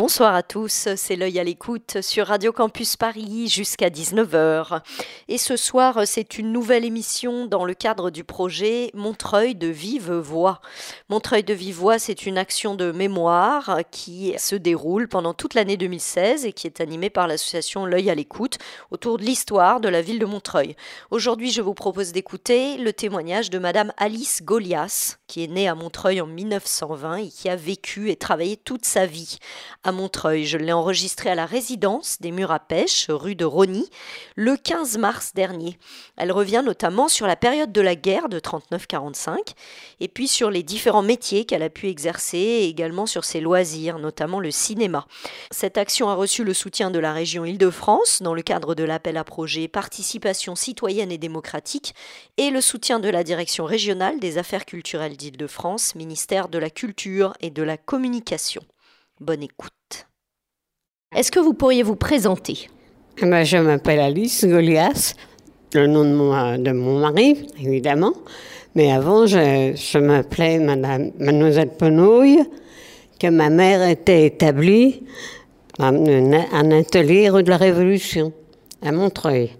Bonsoir à tous, c'est l'œil à l'écoute sur Radio Campus Paris jusqu'à 19h. Et ce soir, c'est une nouvelle émission dans le cadre du projet Montreuil de vive voix. Montreuil de vive voix, c'est une action de mémoire qui se déroule pendant toute l'année 2016 et qui est animée par l'association L'œil à l'écoute autour de l'histoire de la ville de Montreuil. Aujourd'hui, je vous propose d'écouter le témoignage de Madame Alice Golias, qui est née à Montreuil en 1920 et qui a vécu et travaillé toute sa vie Montreuil. Je l'ai enregistrée à la résidence des Murs à Pêche, rue de Rony, le 15 mars dernier. Elle revient notamment sur la période de la guerre de 39-45 et puis sur les différents métiers qu'elle a pu exercer et également sur ses loisirs, notamment le cinéma. Cette action a reçu le soutien de la région Île-de-France dans le cadre de l'appel à projet Participation citoyenne et démocratique et le soutien de la direction régionale des affaires culturelles d'Île-de-France, ministère de la Culture et de la Communication. Bonne écoute. Est-ce que vous pourriez vous présenter? Eh ben, je m'appelle Alice Golias, le nom de mon, mari, évidemment. Mais avant, je, je m'appelais Mademoiselle Penouille, que ma mère était établie à un atelier rue de la Révolution, à Montreuil.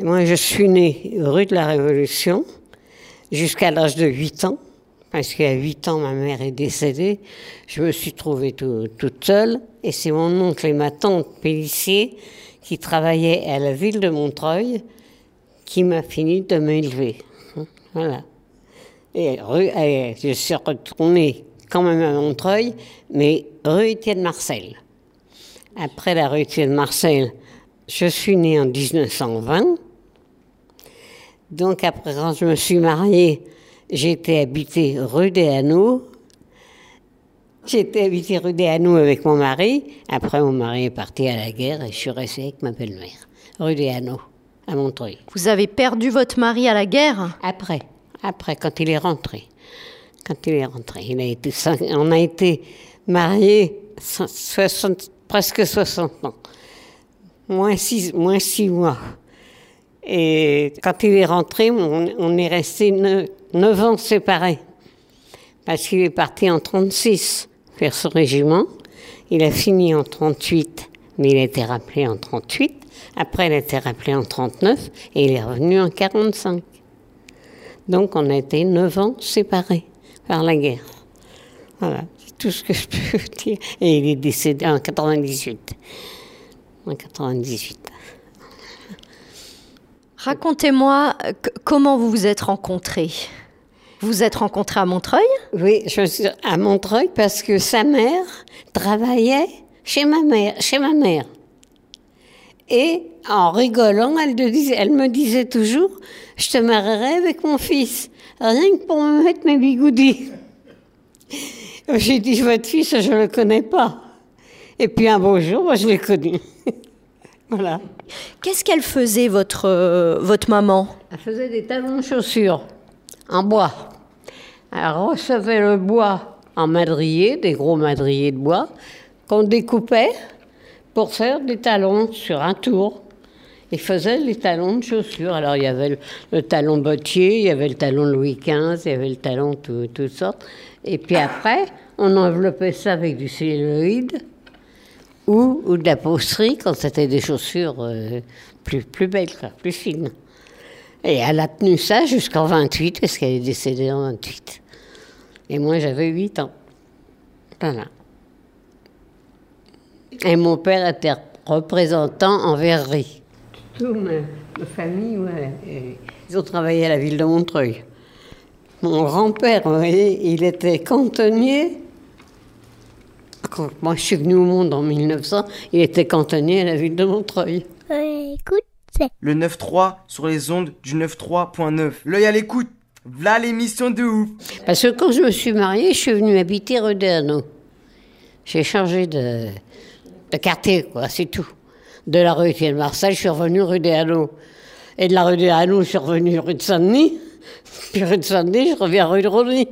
Moi, je suis née rue de la Révolution jusqu'à l'âge de 8 ans. Parce qu'à 8 ans, ma mère est décédée. Je me suis trouvée tout- toute seule. Et c'est mon oncle et ma tante Pélissier qui travaillaient à la ville de Montreuil qui m'a fini de m'élever. Voilà. Et je suis retournée quand même à Montreuil, mais rue Étienne Marcel. Après la rue Étienne Marcel, je suis née en 1920. Donc après, quand je me suis mariée, j'ai été habitée rue des Hanaux. Été habitée rue des Hanaux avec mon mari. Après, mon mari est parti à la guerre et je suis restée avec ma belle-mère. Rue des Hanaux, à Montreuil. Vous avez perdu votre mari à la guerre? Après, après, quand il est rentré. Quand il est rentré. Il a été on a été mariés so- 60 presque 60 ans. Moins six, moins six mois. Et quand il est rentré, on, on est resté neuf ans séparés. Parce qu'il est parti en 36 faire son régiment. Il a fini en 38, mais il a été rappelé en 38. Après, il a été rappelé en 39 et il est revenu en 45. Donc, on a été 9 ans séparés par la guerre. Voilà, c'est tout ce que je peux dire. Et il est décédé en 98. En 98. Racontez-moi euh, comment vous vous êtes rencontrés. Vous vous êtes rencontrés à Montreuil? Oui, à Montreuil parce que sa mère travaillait chez ma mère. Chez. Et en rigolant, elle me disait toujours, je te marierai avec mon fils, rien que pour me mettre mes bigoudis. J'ai dit, votre fils, je ne le connais pas. Et puis un beau jour, moi, je l'ai connu. voilà. Qu'est-ce qu'elle faisait, votre, euh, votre maman? Elle faisait des talons de chaussures en bois. Elle recevait le bois en madrier, des gros madriers de bois, qu'on découpait pour faire des talons sur un tour. Il faisait les talons de chaussures. Alors il y avait le, talon bottier, il y avait le talon Louis XV, il y avait le talon tout- toutes sortes. Et puis après, on enveloppait ça avec du celluloïd ou, ou de la posterie quand c'était des chaussures euh, plus, plus belles, plus fines. Et elle a tenu ça jusqu'en 28, parce qu'elle est décédée en 28. Et moi, j'avais 8 ans. Voilà. Et mon père était représentant en verrerie. Toute ma, ma famille, ouais, et ils ont travaillé à la ville de Montreuil. Mon grand-père, vous voyez, il était cantonnier. Quand moi je suis venue au monde en 1900, il était cantonnier à la ville de Montreuil. Écoute, c'est. Le 9-3 sur les ondes du 9-3.9. L'œil à l'écoute. V'là l'émission de ouf. Parce que quand je me suis mariée, je suis venue habiter rue des Hanaux. J'ai changé de, de quartier, quoi, c'est tout. De la rue Étienne Marcel, je suis revenue rue des. Et de la rue des je suis revenue rue de Saint-Denis. Puis rue de Saint-Denis, je reviens rue de Rony.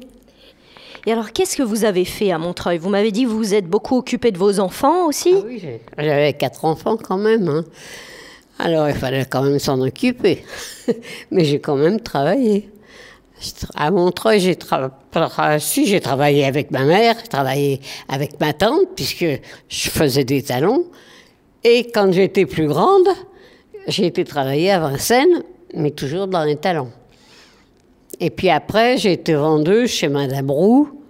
Et alors, qu'est-ce que vous avez fait à Montreuil? Vous m'avez dit que vous êtes beaucoup occupé de vos enfants aussi Ah oui, J'avais quatre enfants quand même. hein. Alors il fallait quand même s'en occuper. Mais j'ai quand même travaillé. À Montreuil, si, j'ai travaillé avec ma mère, j'ai travaillé avec ma tante, puisque je faisais des talons. Et quand j'étais plus grande, j'ai été travailler à Vincennes, mais toujours dans les talons. Et puis après, j'ai été vendeuse chez Madame Roux,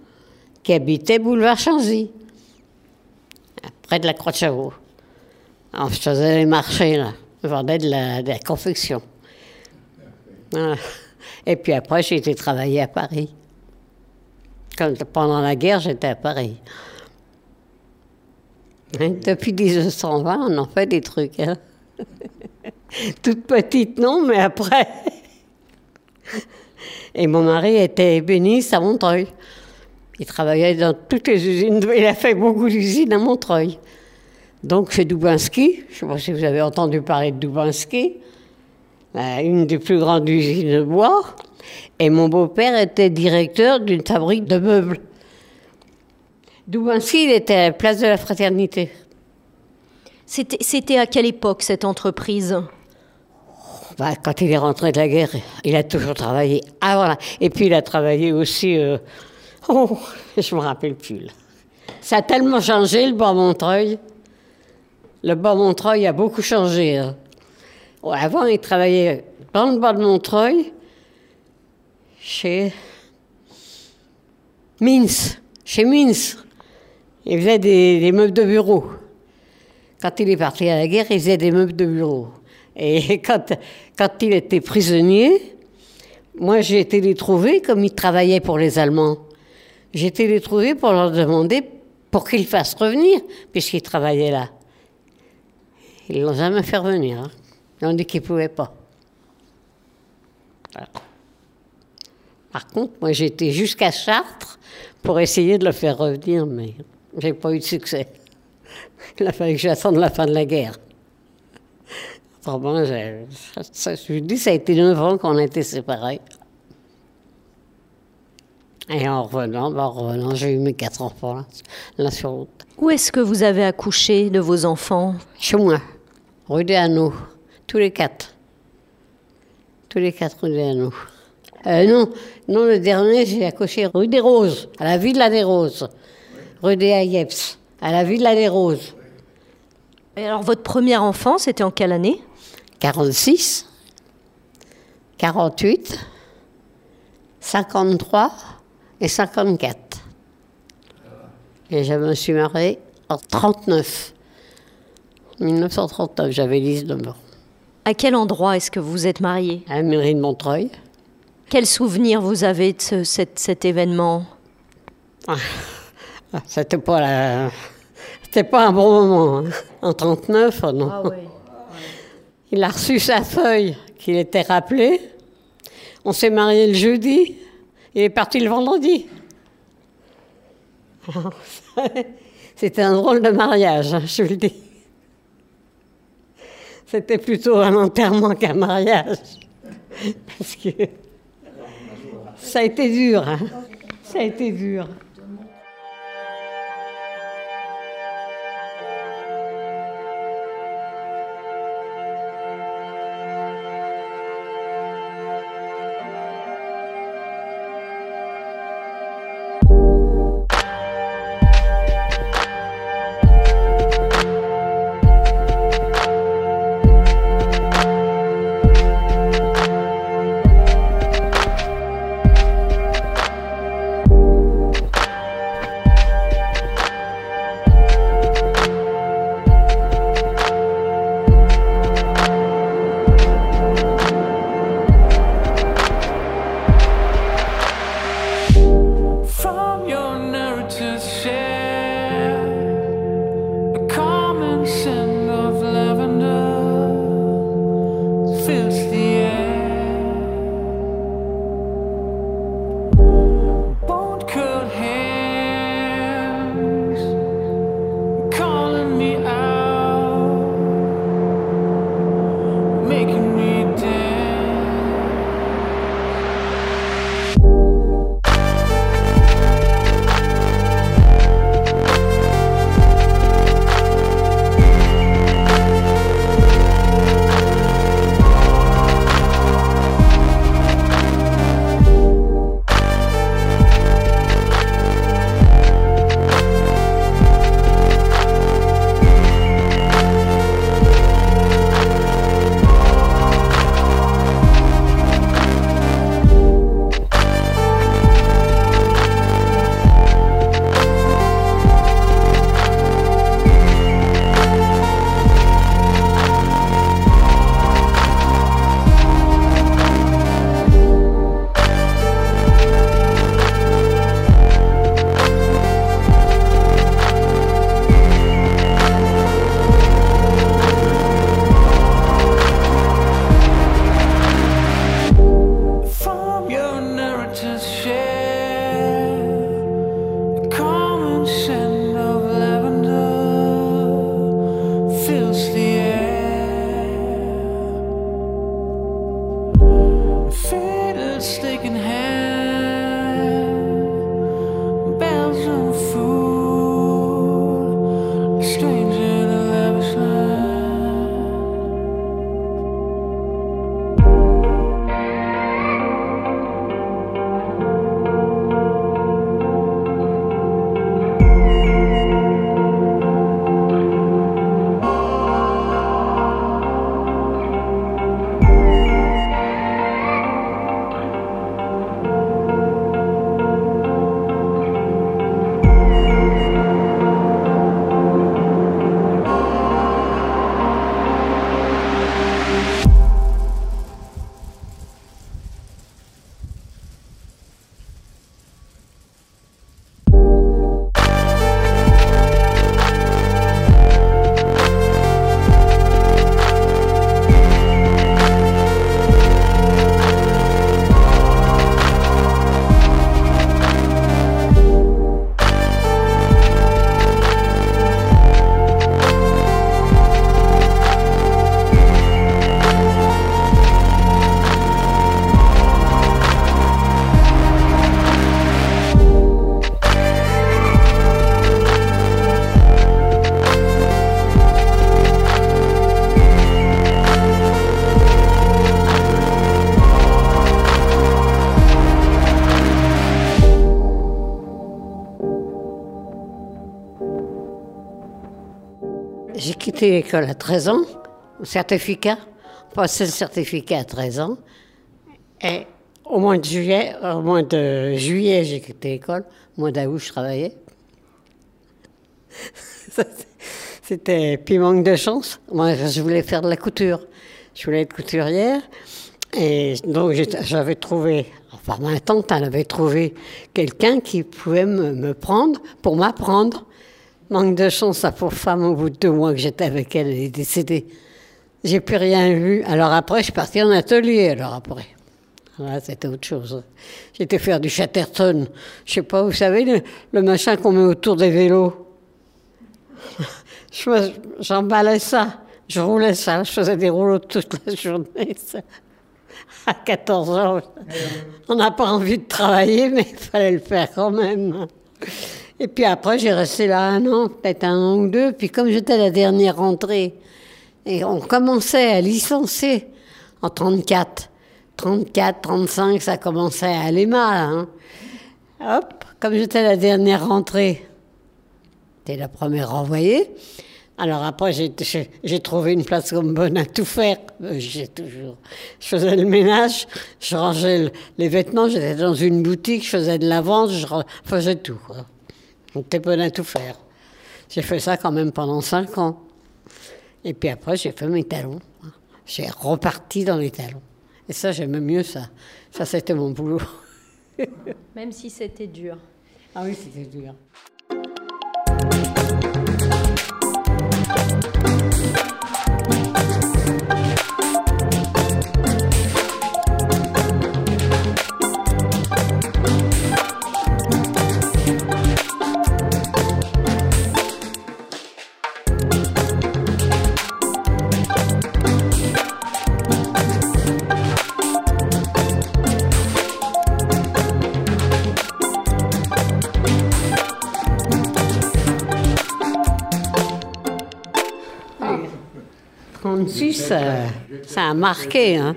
qui habitait boulevard Chanzy près de la Croix de Chavaux. Alors, je faisais les marchés, là. Je vendais de la, confection. Et puis après, j'ai été travailler à Paris. Pendant la guerre, j'étais à Paris. Hein, Depuis 1920, on en fait des trucs. hein. Toute petite, non, mais après. Et mon mari était ébéniste à Montreuil. Il travaillait dans toutes les usines. Il a fait beaucoup d'usines à Montreuil. Donc chez Dubinski, je ne sais pas si vous avez entendu parler de Dubinski, euh, une des plus grandes usines de bois. Et mon beau-père était directeur d'une fabrique de meubles. Dubinski, il était à la place de la fraternité. C'était à quelle époque cette entreprise? Bah, quand il est rentré de la guerre, il a toujours travaillé. Ah voilà. Et puis il a travaillé aussi. euh, Oh, je me rappelle plus. là. Ça a tellement changé le bas Montreuil. Le bas Montreuil a beaucoup changé. hein. Avant, il travaillait dans le bas de Montreuil, chez Mins. Chez Mins. Il faisait des, des meubles de bureau. Quand il est parti à la guerre, il faisait des meubles de bureau. Et quand, quand il était prisonnier, moi j'ai été les trouver comme il travaillait pour les Allemands. J'ai été les trouver pour leur demander pour qu'ils fassent revenir, puisqu'ils travaillaient là. Ils l'ont jamais fait revenir. hein. Ils ont dit qu'ils ne pouvaient pas. Par contre, moi été jusqu'à Chartres pour essayer de le faire revenir, mais j'ai pas eu de succès. Il a fallu que j'attende la fin de la guerre. J'ai- ça, je vous dis, ça a été neuf ans qu'on a été séparés. Et en revenant, ben, en revenant, j'ai eu mes quatre enfants là sur route. Où est-ce que vous avez accouché de vos enfants? Chez moi, rue des Hanaux, tous les quatre. Tous les quatre rue des Hanaux. Euh, non, non, le dernier, j'ai accouché rue des Roses, à la Villa des Roses. Rue des Ayeps, à la Villa des Roses. Et alors, votre premier enfant, c'était en quelle année? 46, 48, 53 et 54. Et je me suis mariée en 39. 1939, j'avais 19 ans. À quel endroit est-ce que vous êtes mariés À la mairie de Montreuil. Quel souvenir vous avez de ce- cet, cet événement? Ah, C'était pas la... C'était pas un bon moment. hein. En 39, oh non. Il a reçu sa feuille qu'il était rappelé. On s'est marié le jeudi. Il est parti le vendredi. C'était un drôle de mariage, hein, je vous le dis. C'était plutôt un enterrement qu'un mariage. Parce que ça a été dur. hein. Ça a été dur. L'école à 13 ans, au certificat, passé le certificat à 13 ans. Et au mois de juillet, au mois de juillet, j'ai quitté l'école. Au mois d'août, je travaillais. C'était puis manque de chance. Moi, je voulais faire de la couture. Je voulais être couturière. Et donc, j'avais trouvé, enfin, ma tante, elle avait trouvé quelqu'un qui pouvait me prendre pour m'apprendre. Manque de chance, sa pauvre femme, au bout de deux mois que j'étais avec elle, elle est décédée. J'ai plus rien vu. Alors après, je suis partie en atelier, alors après. Voilà, c'était autre chose. J'étais faire du Chatterton. Je sais pas, vous savez, le, machin qu'on met autour des vélos. Je- J'emballais ça. Je roulais ça. Je faisais des rouleaux toute la journée. À 14 ans. On n'a pas envie de travailler, mais il fallait le faire quand même. Et puis après, j'ai resté là un an, peut-être un an ou deux. Puis comme j'étais la dernière rentrée, et on commençait à licencier en 34. 34, 35, ça commençait à aller mal. hein. Hop, comme j'étais la dernière rentrée, j'étais la première renvoyée. Alors après, j'ai- trouvé une place comme bonne à tout faire. Euh, J'ai toujours. Je faisais le ménage, je rangeais le- les vêtements, j'étais dans une boutique, je faisais de la vente, je faisais tout. quoi. J'étais bonne à tout faire. J'ai fait ça quand même pendant cinq ans. Et puis après, j'ai fait mes talons. J'ai reparti dans les talons. Et ça, j'aimais mieux ça. Ça, c'était mon boulot. Même si c'était dur. Ah oui, c'était dur. 36, ça, a marqué. Hein.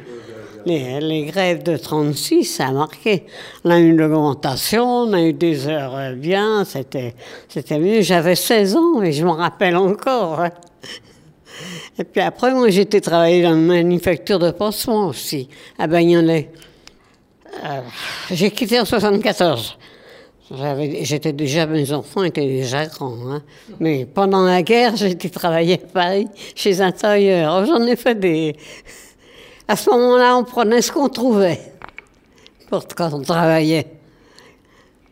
Les, les grèves de 36, ça a marqué. On a eu une augmentation, on a eu des heures euh, bien, c'était, c'était mieux. J'avais 16 ans et je m'en rappelle encore. hein. Et puis après, moi, j'étais travaillé dans une manufacture de pansements aussi, à Bagnolet. Euh, j'ai quitté en 74. J'étais déjà, mes enfants étaient déjà grands. hein. Mais pendant la guerre, j'ai été travailler à Paris chez un tailleur. Oh, J'en ai fait des. À ce moment-là, on prenait ce qu'on trouvait pour quand on travaillait.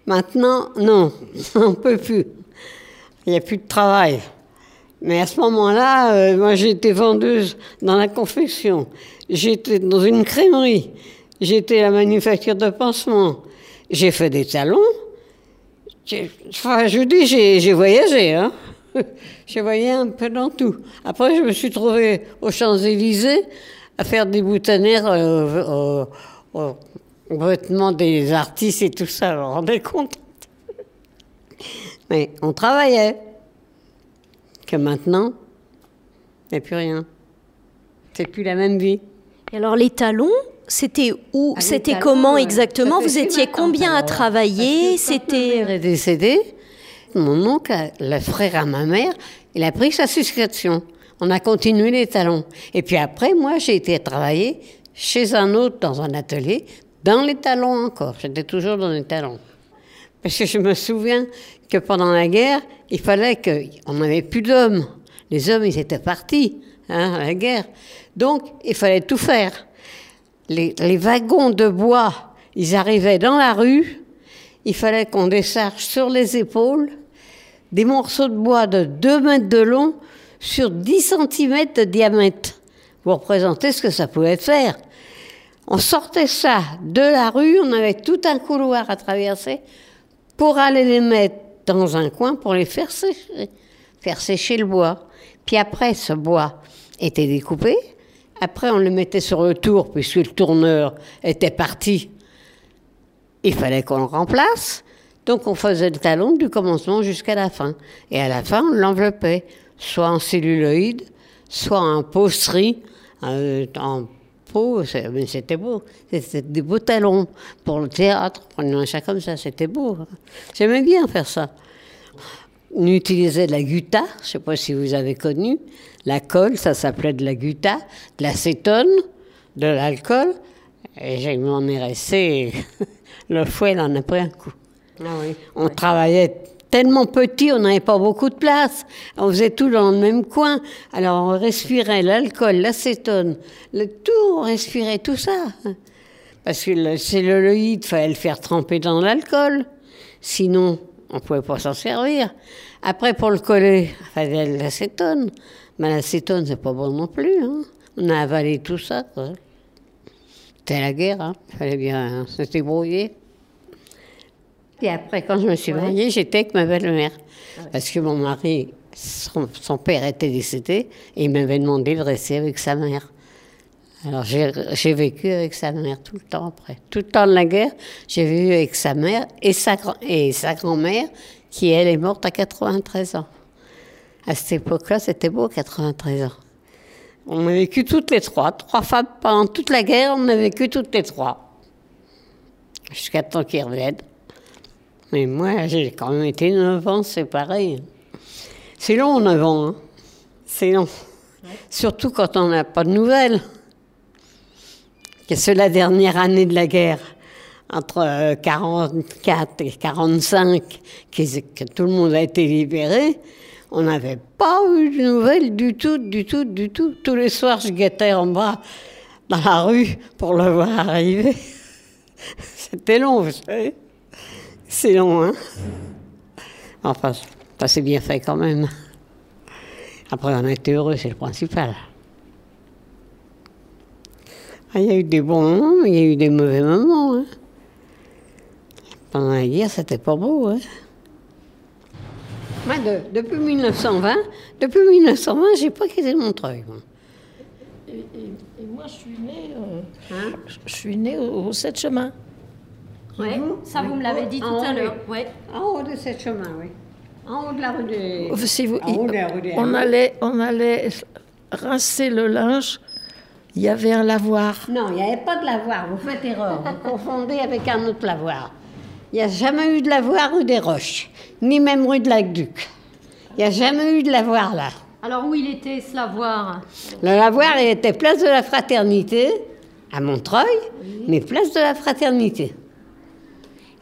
Maintenant, non, on ne peut plus. Il n'y a plus de travail. Mais à ce moment-là, euh, moi j'étais vendeuse dans la confection. J'étais dans une crèmerie. J'étais à la manufacture de pansements. J'ai fait des talons. Enfin, je dis, j'ai voyagé. Hein. J'ai voyagé un peu dans tout. Après, je me suis trouvée aux Champs-Élysées à faire des boutonnières euh, au- au- aux vêtements des artistes et tout ça. Vous vous rendez compte? Mais on travaillait. Que maintenant, il n'y a plus rien. C'est plus la même vie. Et alors les talons, c'était où C'était comment exactement Vous étiez combien à travailler C'était est décédé. Mon oncle, le frère à ma mère, il a pris sa souscription. On a continué les talons. Et puis après, moi, j'ai été travailler chez un autre dans un atelier, dans les talons encore. J'étais toujours dans les talons. Parce que je me souviens que pendant la guerre, il fallait qu'on n'avait plus d'hommes. Les hommes, ils étaient partis hein, à la guerre. Donc, il fallait tout faire. Les, wagons de bois, ils arrivaient dans la rue. Il fallait qu'on décharge sur les épaules des morceaux de bois de 2 mètres de long sur 10 cm de diamètre. Vous représentez ce que ça pouvait faire. On sortait ça de la rue, on avait tout un couloir à traverser pour aller les mettre dans un coin pour les faire sécher, faire sécher le bois. Puis après, ce bois était découpé. Après, on le mettait sur le tour, puisque le tourneur était parti. Il fallait qu'on le remplace. Donc, on faisait le talon du commencement jusqu'à la fin. Et à la fin, on l'enveloppait, soit en celluloïde, soit en posterie, euh, en peau. mais C'était beau. C'était des beaux talons pour le théâtre, un machin comme ça. C'était beau. J'aimais bien faire ça. On utilisait de la gutta, je ne sais pas si vous avez connu. La colle, ça s'appelait de la gutta, de l'acétone, de l'alcool. Et je m'en ai resté. Le fouet, il en a pris un coup. On travaillait tellement petit, on n'avait pas beaucoup de place. On faisait tout dans le même coin. Alors on respirait l'alcool, l'acétone, le tout, on respirait tout ça. Parce que le celluloïde, il fallait le faire tremper dans l'alcool. Sinon, on ne pouvait pas s'en servir. Après, pour le coller, il fallait de l'acétone. Mais l'acétone, c'est pas bon non plus. hein. On a avalé tout ça. C'était la guerre, hein. il fallait bien se débrouiller. Et après, quand je me suis mariée, j'étais avec ma belle-mère. Parce que mon mari, son, son père était décédé et il m'avait demandé de rester avec sa mère. Alors j'ai vécu avec sa mère tout le temps après. Tout le temps de la guerre, j'ai vécu avec sa mère et sa, grand- et sa grand-mère, qui elle est morte à 93 ans. À cette époque-là, c'était beau, 93 ans. On a vécu toutes les trois. Trois femmes pendant toute la guerre, on a vécu toutes les trois. Jusqu'à temps qu'ils reviennent. Mais moi, j'ai quand même été 9 ans, c'est pareil. C'est long, 9 ans. hein. C'est long. Surtout quand on n'a pas de nouvelles. Que c'est la dernière année de la guerre, entre euh, 44 et 45, qu'ils- que tout le monde a été libéré. On n'avait pas eu de nouvelles du tout, du tout, du tout. Tous les soirs, je guettais en bas dans la rue pour le voir arriver. C'était long, vous savez. C'est long, hein Enfin, ça s'est bien fait quand même. Après, on a été heureux, c'est le principal. Ah, Il y a eu des bons moments, mais il y a eu des mauvais moments. hein. Pendant la guerre, c'était pas beau. Hein. Moi, de- depuis 1920, depuis 1920, j'ai pas quitté Montreuil. moi. Et, et- et moi, je suis née, euh, Hein? je- suis née au, au 7 chemin. Ouais, ça vous me l'avez dit tout En haut, à l'heure. oui. Ouais. En haut de cette chemin, oui. En haut de la rue des... Si vous- En haut de la rue des on, allait, on allait rincer le linge. Il y avait un lavoir. Non, il n'y avait pas de lavoir, vous faites erreur. Vous confondez avec un autre lavoir. Il n'y a jamais eu de lavoir rue des Roches, ni même rue de l'Aqueduc. Il n'y a jamais eu de lavoir là. Alors où il était ce lavoir? Le lavoir, il était place de la Fraternité, à Montreuil, mais place de la Fraternité.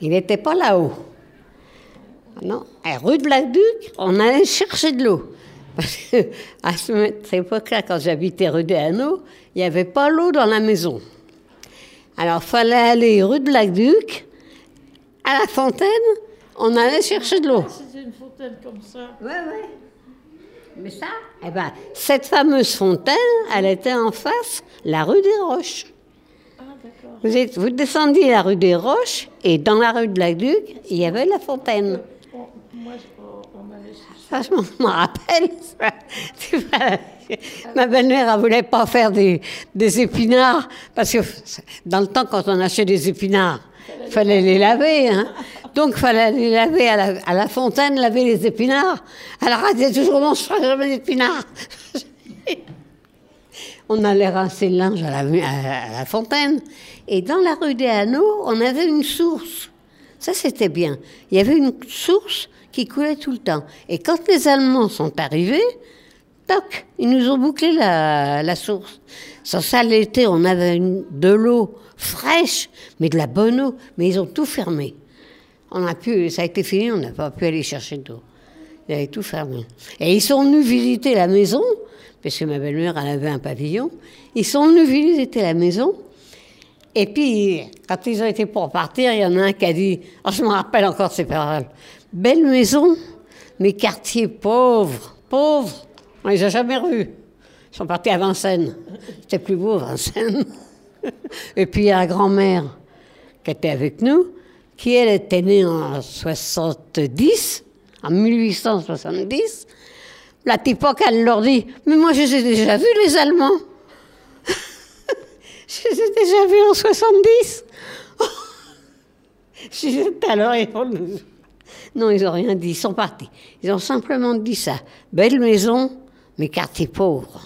Il n'était pas là-haut. Non, à rue de l'Aqueduc, on allait chercher de l'eau. Parce que à ce- cette époque-là, quand j'habitais rue des Hanaux, il n'y avait pas l'eau dans la maison. Alors, il fallait aller rue de l'Aqueduc, à la fontaine, on allait chercher de l'eau. C'était une fontaine comme ça. Oui, oui. Mais ça, eh ben, cette fameuse fontaine, elle était en face, la rue des Roches. Vous, êtes- vous descendiez la rue des Roches et dans la rue de l'Aqueduc, il y avait la fontaine. Moi, je- on, on allait Ça, je m'en rappelle. Ma belle-mère, elle voulait pas faire des, des épinards parce que dans le temps, quand on achetait des épinards, il fallait les laver. Hein. Donc, il fallait les laver à la, à la fontaine, laver les épinards. Alors, elle disait toujours non, je ne ferai jamais d'épinards. on allait rincer le linge à la, à la fontaine. Et dans la rue des Hanaux, on avait une source. Ça, c'était bien. Il y avait une source qui coulait tout le temps. Et quand les Allemands sont arrivés, toc, ils nous ont bouclé la, la source. Sans ça, l'été, on avait de l'eau fraîche, mais de la bonne eau. Mais ils ont tout fermé. On a pu, ça a été fini, on n'a pas pu aller chercher d'eau. Ils avaient tout fermé. Et ils sont venus visiter la maison, parce que ma belle-mère, elle avait un pavillon. Ils sont venus visiter la maison. Et puis, quand ils ont été pour partir, il y en a un qui a dit, oh, je me rappelle encore ces paroles, belle maison, mais quartier pauvre, pauvre. On les a jamais revus. Ils sont partis à Vincennes. C'était plus beau, Vincennes. Et puis, il y a la grand-mère qui était avec nous, qui, elle, était née en 70, en 1870. La époque, elle leur dit, mais moi, je les ai déjà vus, les Allemands. Je les ai déjà vus en 70. Je disais, alors, ils nous- Non, ils n'ont rien dit, ils sont partis. Ils ont simplement dit ça. Belle maison, mais quartier pauvre.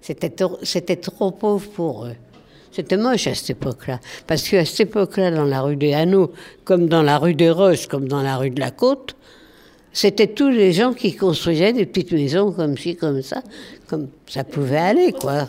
C'était trop, c'était trop pauvre pour eux. C'était moche à cette époque-là. Parce qu'à cette époque-là, dans la rue des Hanaux, comme dans la rue des Roches, comme dans la rue de la Côte, C'était tous les gens qui construisaient des petites maisons comme ci, comme ça, comme ça pouvait aller, quoi.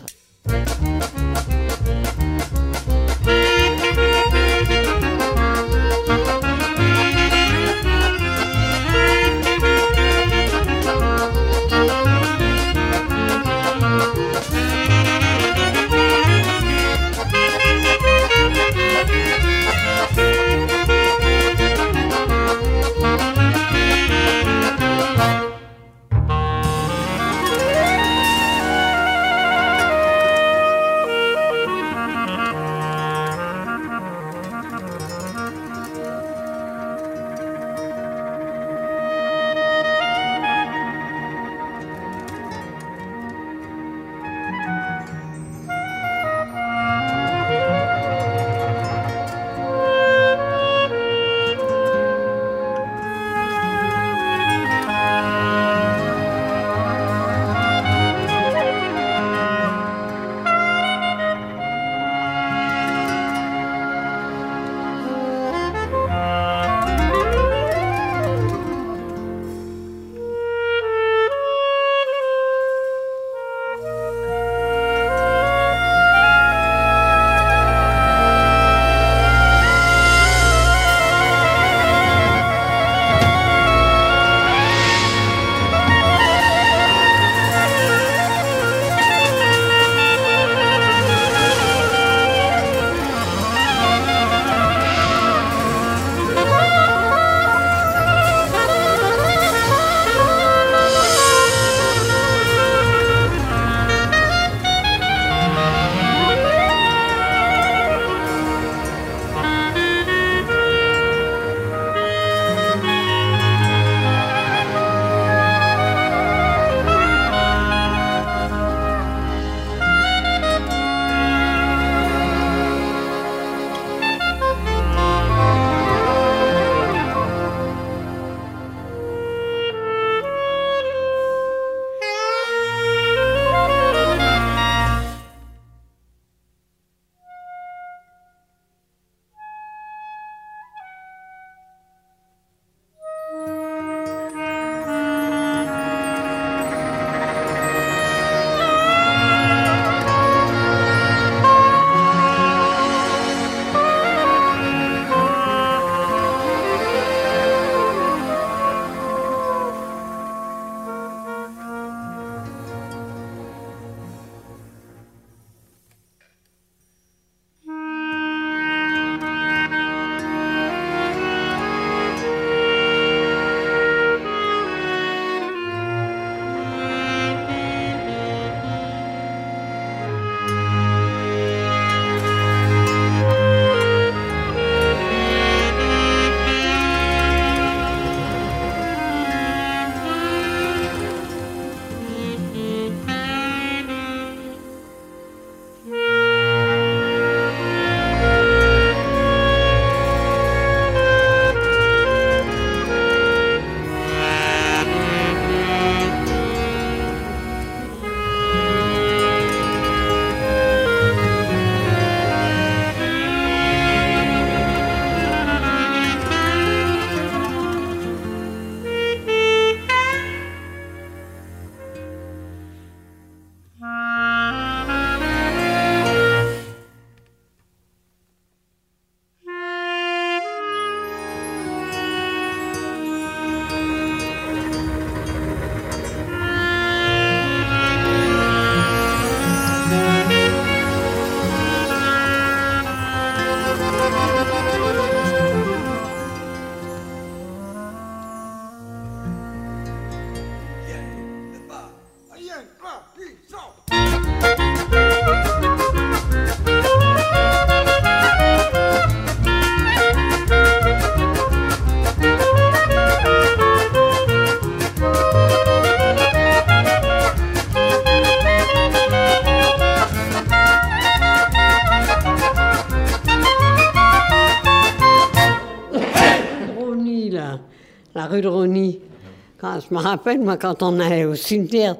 Je me rappelle, moi, quand on allait au cimetière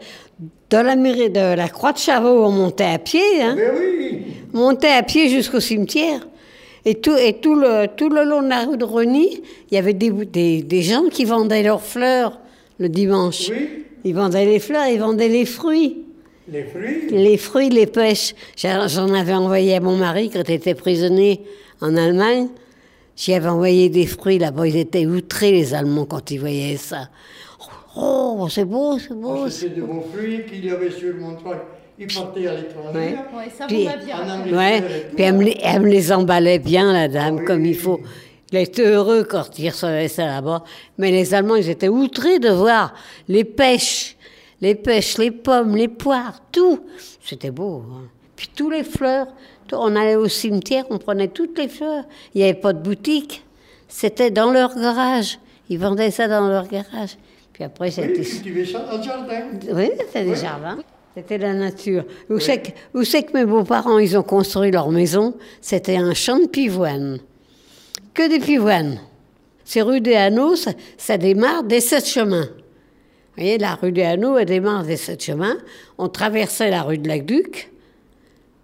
de la, mairie de la Croix de Chavaux, on montait à pied. Hein, Mais oui On montait à pied jusqu'au cimetière. Et tout, et tout, le, tout le long de la rue de Rony, il y avait des, des, des gens qui vendaient leurs fleurs le dimanche. Oui. Ils vendaient les fleurs, ils vendaient les fruits. Les fruits Les fruits, les pêches. J'en j'en avais envoyé à mon mari quand il était prisonnier en Allemagne. J'y avais envoyé des fruits là-bas. Ils étaient outrés, les Allemands, quand ils voyaient ça. Oh, c'est beau, c'est beau. Oh, C'était de bons fruits qu'il y avait sur Montreuil. Ils partaient à l'étranger. Ouais, ça Puis- vous En. Ouais, puis elle me, les, elle me les emballait bien, la dame, oui, comme oui, il faut. oui. Il était heureux quand il recevait ça là-bas. Mais les Allemands, ils étaient outrés de voir les pêches, les pêches, les pommes, les poires, tout. C'était beau. hein. Puis tous les fleurs. On allait au cimetière, on prenait toutes les fleurs. Il n'y avait pas de boutique. C'était dans leur garage. Ils vendaient ça dans leur garage. Puis après, Oui, c'était... ça dans le jardin. Oui, c'était des jardins. C'était la nature. Où c'est que, mes beaux-parents, ils ont construit leur maison? C'était un champ de pivoine. Que des pivoines. C'est rue des Hanaux, ça, ça démarre des sept chemins. Vous voyez, la rue des Hanaux, elle démarre des sept chemins. On traversait la rue de l'Aqueduc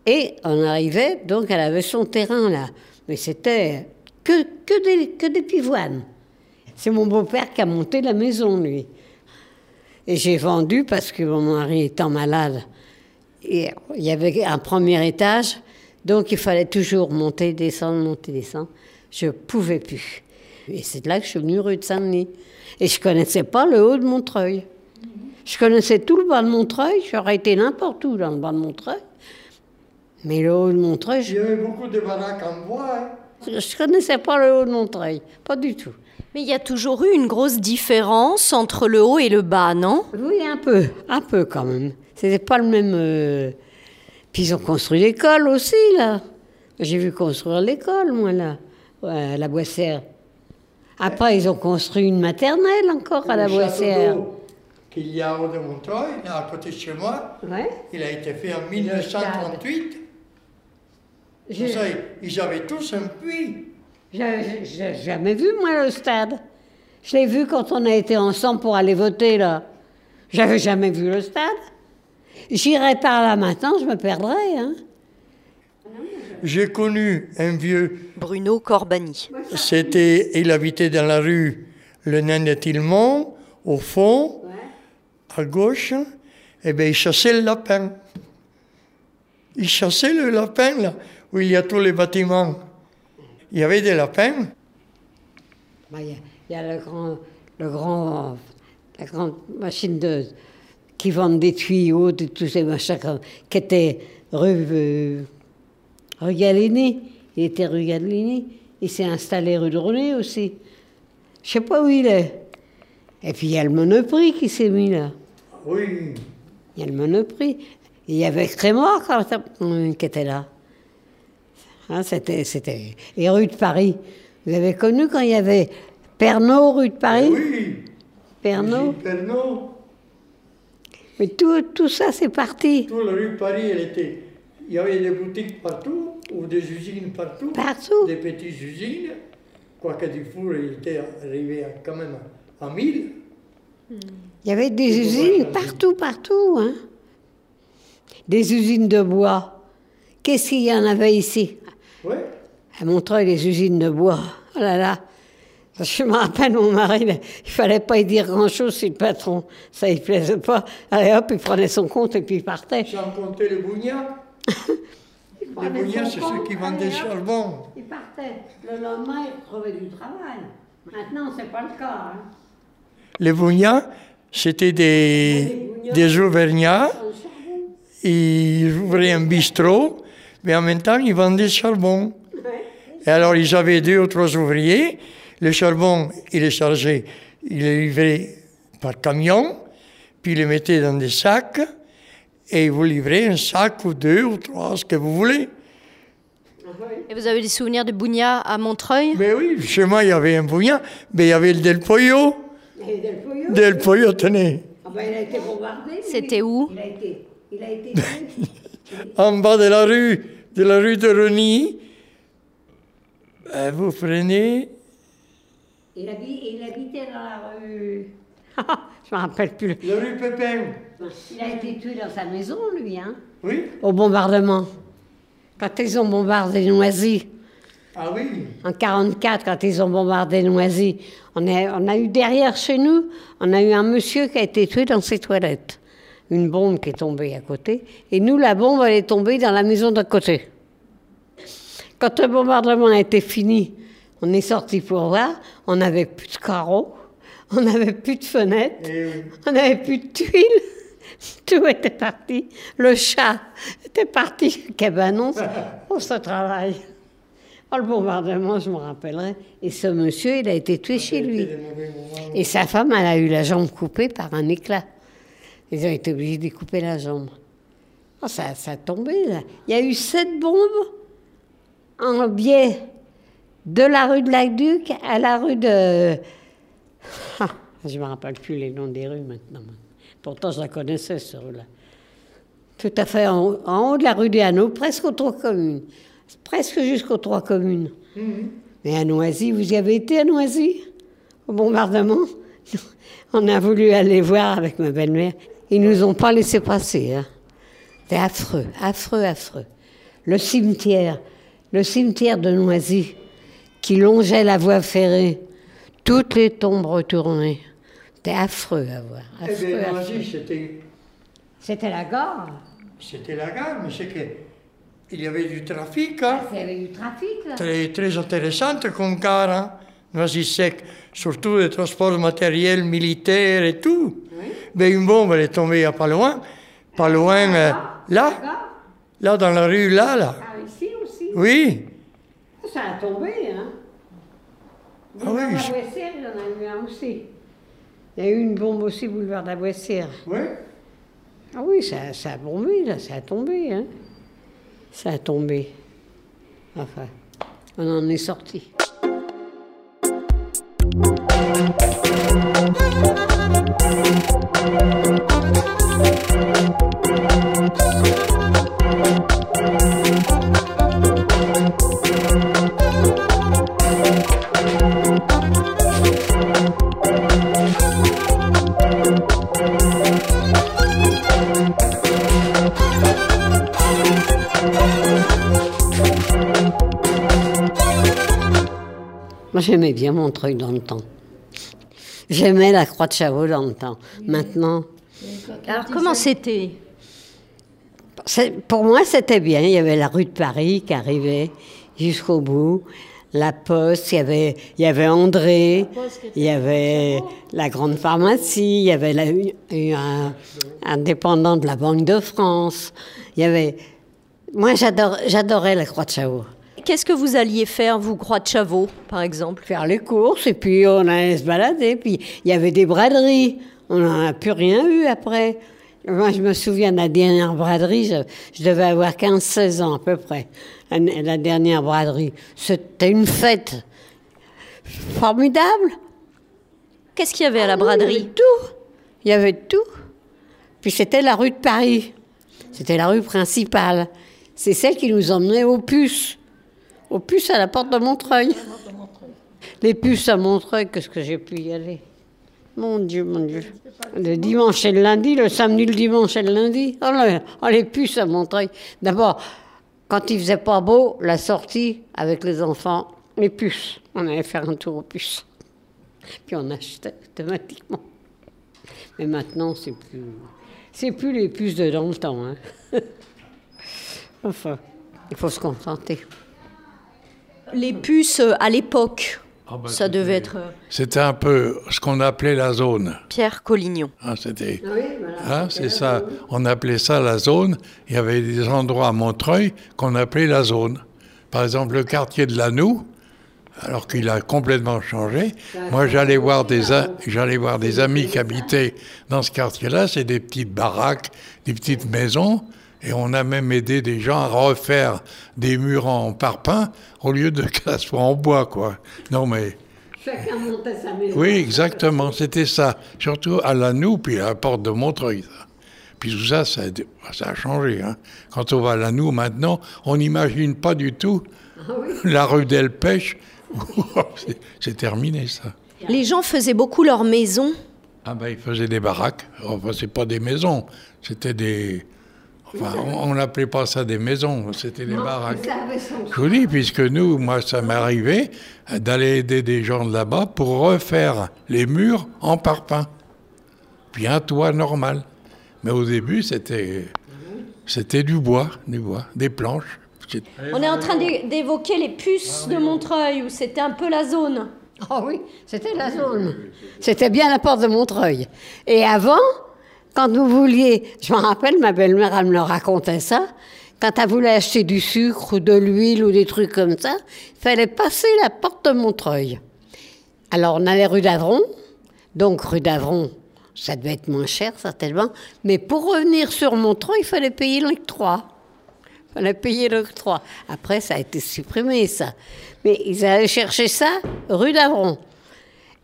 et on arrivait, donc elle avait son terrain là. Mais c'était que, que, des, que des pivoines. C'est mon beau-père qui a monté la maison, lui. Et j'ai vendu parce que mon mari étant malade, et il y avait un premier étage, donc il fallait toujours monter, descendre, monter, descendre. Je pouvais plus. Et c'est là que je suis venue rue de Saint-Denis. Et je connaissais pas le haut de Montreuil. Je connaissais tout le bas de Montreuil, j'aurais été n'importe où dans le bas de Montreuil. Mais le haut de Montreuil, Il je y avait beaucoup de baraques en bois. hein. ne connaissais pas le haut de Montreuil. Pas du tout. Mais il y a toujours eu une grosse différence entre le haut et le bas, non? Oui, un peu, un peu quand même. C'était pas le même. euh, Puis ils ont construit l'école aussi, là. J'ai vu construire l'école, moi, là, ouais, à la Boissière. Après, ils ont construit une maternelle encore à la Boissière. d'eau qu'il y a au de Montreuil, là à côté de chez moi, Ouais. il a été fait en 1938. J'ai Pour ça, ils- ils avaient tous un puits. J'ai- jamais vu, moi, le stade. Je l'ai vu quand on a été ensemble pour aller voter, là. J'avais jamais vu le stade. J'irai par là maintenant, je me perdrais, hein. J'ai connu un vieux, Bruno Corbani. c'était, il habitait dans la rue Le Nain de Tillemont, au fond, à gauche, et bien il chassait le lapin. Il chassait le lapin, là, où il y a tous les bâtiments. Il y avait des lapins. Bah, Il y, a- il y a le grand, le grand, la grande machine de, qui vend des tuyaux, de tous ces machins, qui était rue, euh, rue. Il était rue Gallieni. Il s'est installé rue de René aussi. Je sais pas où il est. Et puis il y a le Monoprix qui s'est mis là. Oui. Il y a le Monoprix. Il y avait hum, qui était là. Hein, c'était, c'était. Et rue de Paris. Vous avez connu quand il y avait Pernod, rue de Paris? Oui. Pernod. Pernod. Mais tout, tout ça, c'est parti. Toute la rue de Paris, elle était. Il y avait des boutiques partout, ou des usines partout. Partout. Des petites usines. Quoique Dufour, il était arrivé à- quand même à 1000. Il y avait des usines partout, partout. Hein. Des usines de bois. Qu'est-ce qu'il y en avait ici? Oui. À Montreuil, les usines de bois. Oh là là. Je me rappelle, mon mari, il fallait pas y dire grand-chose si le patron, ça ne plaisait pas. Allez hop, il prenait son compte et puis il partait. Sans compter les bougnats. les bougnats, c'est ceux qui vendent des charbons. Il partait. Le lendemain, il retrouvait du travail. Maintenant, c'est pas le cas. hein. Les bougnats, c'était des, des Auvergnats. Ils ouvraient un bistrot, mais en même temps, ils vendaient du charbon. Et alors, ils avaient deux ou trois ouvriers. Le charbon, ils les chargeaient, ils les livraient par camion, puis ils les mettaient dans des sacs, et ils vous livraient un sac ou deux ou trois, ce que vous voulez. Et vous avez des souvenirs de Bougna à Montreuil? Mais oui, chez moi, il y avait un bougnat, mais il y avait le Del Pollo. Et Del Pollo? Del Pollo, tenez, Ah ben, il a été bombardé. C'était où? Il a été, il a été. en bas de la rue, de la rue de Rony. Euh, vous prenez il, habi- il habitait dans la rue. Je me rappelle plus. la rue Pépin. Il a été tué dans sa maison, lui, hein, Oui, au bombardement. Quand ils ont bombardé Noisy. Ah oui En 44, quand ils ont bombardé Noisy, on a, on a eu derrière chez nous, on a eu un monsieur qui a été tué dans ses toilettes. Une bombe qui est tombée à côté. Et nous, la bombe, elle est tombée dans la maison d'à côté. Quand le bombardement a été fini, on est sorti pour voir, on n'avait plus de carreaux, on n'avait plus de fenêtres, on n'avait plus de tuiles. Tout était parti. Le chat était parti. Cabanon pour ce travail. Oh, le bombardement, je me rappellerai. Et ce monsieur, il a été tué chez lui. Et sa femme, elle a eu la jambe coupée par un éclat. Ils ont été obligés de couper la jambe. Oh, ça, ça a tombé, là. Il y a eu sept bombes en biais de la rue de Lac-Duc à la rue de... Ah, je ne me rappelle plus les noms des rues maintenant. Pourtant, je la connaissais, ce rue-là. Tout à fait en, haut- en haut de la rue des Hanaux, presque aux trois communes. Presque jusqu'aux trois communes. Mais à Noisy, vous y avez été à Noisy? Au bombardement? On a voulu aller voir avec ma belle-mère. Ils nous ont pas laissé passer. Hein. C'était affreux, affreux, affreux. Le cimetière, le cimetière de Noisy, qui longeait la voie ferrée, toutes les tombes retournées. C'était affreux à voir. Eh affreux, bien, affreux. Noisy, c'était, C'était la gare. c'était la gare, mais c'est que il y avait du trafic, hein. Il y avait du trafic là. Très, très intéressante comme gare, hein. Noisy sec, surtout les transports matériels militaires et tout. Mais une bombe, elle est tombée il n'y a pas loin, pas loin, euh, là, là dans la rue, là, là. Ah, ici aussi? Oui, Ça a tombé, hein. Ah Boulevard oui, je- la Boissière, il y en a eu un aussi. Il y a eu une bombe aussi, boulevard de la Boissière. oui. Ah oui, ça, ça a bombé, là, ça a tombé, hein. Ça a tombé. Enfin, on en est sorti. Moi, j'aimais bien Montreuil dans le temps. J'aimais la Croix de Chavaux dans le temps. Maintenant, Alors comment c'était? Pour moi, c'était bien. Il y avait la rue de Paris qui arrivait jusqu'au bout. La Poste, il y avait, il y avait André, il y avait la grande pharmacie, il y avait la, un, un dépendant de la Banque de France. Il y avait. Moi, j'adore, j'adorais la Croix de Chavaux. Qu'est-ce que vous alliez faire, vous, Croix de Chavaux, par exemple? Faire les courses et puis on allait se balader. Puis il y avait des braderies. On n'en a plus rien eu après. Moi, je me souviens de la dernière braderie, je, je devais avoir 15-16 ans à peu près. La, la dernière braderie. C'était une fête formidable. Qu'est-ce qu'il y avait à la Il y braderie avait tout. Il y avait tout. Puis c'était la rue de Paris. C'était la rue principale. C'est celle qui nous emmenait aux puces. Aux puces à la porte de Montreuil. Les puces à Montreuil, qu'est-ce que j'ai pu y aller? Mon Dieu, mon Dieu. Le dimanche et le lundi, le samedi, le dimanche et le lundi. Oh, là, oh, les puces à Montreuil. D'abord, quand il faisait pas beau, la sortie avec les enfants, les puces. On allait faire un tour aux puces. Puis on achetait automatiquement. Mais maintenant, c'est plus. C'est plus les puces de dans le temps. Hein. enfin, il faut se contenter. Les puces euh, à l'époque, Ah bah, ça devait être euh, C'était un peu ce qu'on appelait la zone. Pierre Collignon. Ah, c'était, Oui, voilà. hein, c'est ça. On appelait ça la zone. Il y avait des endroits à Montreuil qu'on appelait la zone. Par exemple, le quartier de Lanoux, alors qu'il a complètement changé. Moi, j'allais voir des, j'allais voir des amis qui habitaient dans ce quartier-là. C'est des petites baraques, des petites maisons. Et on a même aidé des gens à refaire des murs en parpaing au lieu de que ça soit en bois, quoi. Non, mais Chacun montait sa maison. oui, exactement, c'était ça. Surtout à Lannou, puis à la porte de Montreuil. ça. Puis tout ça, ça, a- ça a changé. hein. Quand on va à Lannou maintenant, on n'imagine pas du tout la rue d'Elpech. C'est- C'est terminé, ça. Les gens faisaient beaucoup leur maison. Ah ben, ils faisaient des baraques. Enfin, c'est pas des maisons, c'était des... Enfin, on n'appelait pas ça des maisons, c'était des Non, baraques. Je vous dis, puisque nous, moi, ça m'est arrivé d'aller aider des gens de là-bas pour refaire les murs en parpaing. Puis un toit normal. Mais au début, c'était, c'était du bois, du bois, des planches. On est en train d'é- d'évoquer les puces de Montreuil, où c'était un peu la zone. Ah oui, c'était la zone. C'était bien la porte de Montreuil. Et avant, quand vous vouliez, je me rappelle, ma belle-mère, elle me racontait ça, quand elle voulait acheter du sucre ou de l'huile ou des trucs comme ça, il fallait passer la porte de Montreuil. Alors on allait rue d'Avron, donc rue d'Avron, ça devait être moins cher certainement, mais pour revenir sur Montreuil, il fallait payer l'octroi. Il fallait payer l'octroi. Après, ça a été supprimé, ça. Mais ils allaient chercher ça rue d'Avron.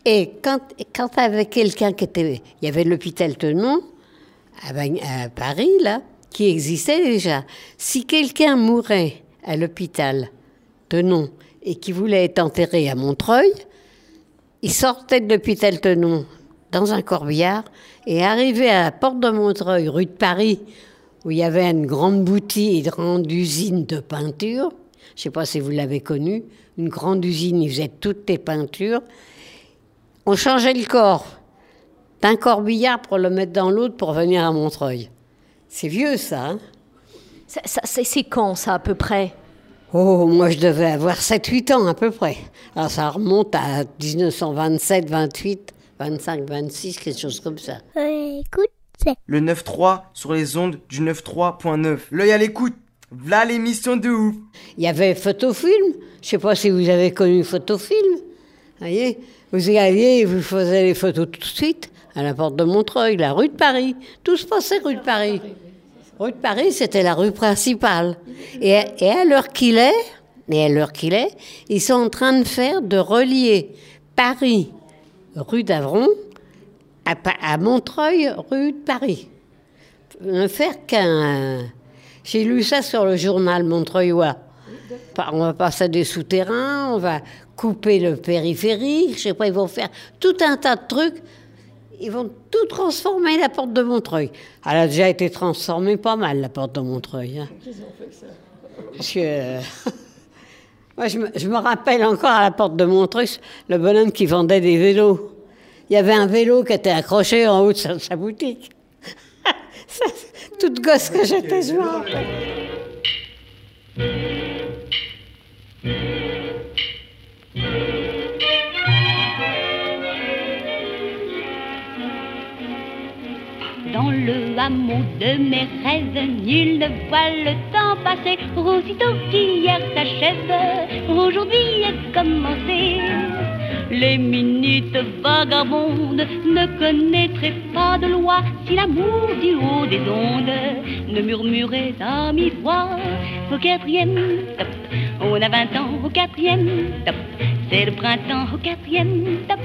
Et quand, quand avait quelqu'un qui était... Il y avait l'hôpital Tenon, à, Paris, là, qui existait déjà. Si quelqu'un mourait à l'hôpital Tenon et qui voulait être enterré à Montreuil, il sortait de l'hôpital Tenon dans un corbillard et arrivait à la porte de Montreuil, rue de Paris, où il y avait une grande boutique, une grande usine de peinture. Je ne sais pas si vous l'avez connue. Une grande usine, ils faisaient toutes les peintures. On changeait le corps d'un corbillard pour le mettre dans l'autre pour venir à Montreuil. C'est vieux, ça. hein? Ça- ça- C'est quand, ça, à peu près? Oh, moi, je devais avoir 7-8 ans à peu près. Alors, ça remonte à 1927, 28, 25, 26, quelque chose comme ça. Écoute, c'est. Le 9-3 sur les ondes du 9-3.9. L'œil à l'écoute. V'là l'émission de ouf. Il y avait Photofilm. Je sais pas si vous avez connu Photofilm. voyez? Vous y alliez et vous faisiez les photos tout de suite à la porte de Montreuil, la rue de Paris. Tout se passait rue de Paris. Rue de Paris, c'était la rue principale. Et, à l'heure qu'il est, et à l'heure qu'il est, ils sont en train de faire de relier Paris, rue d'Avron, à, Montreuil, rue de Paris. Ne faire qu'un. J'ai lu ça sur le journal Montreuillois. On va passer des souterrains, on va couper le périphérique, je sais pas, ils vont faire tout un tas de trucs. Ils vont tout transformer la porte de Montreuil. Elle a déjà été transformée pas mal, la porte de Montreuil. hein. Parce que, euh, moi, je me, je me rappelle encore à la porte de Montreuil, le bonhomme qui vendait des vélos. Il y avait un vélo qui était accroché en haut de sa, sa boutique. Ça, toute gosse que j'étais, je me rappelle. Dans le hameau de mes rêves, nul ne voit le temps passer. Aussitôt qu'hier s'achève, aujourd'hui est commencé. Les minutes vagabondes ne connaîtraient pas de loi si l'amour du haut des ondes ne murmurait à mi-voix. Au quatrième top, on a vingt ans au quatrième top. C'est le printemps au quatrième top.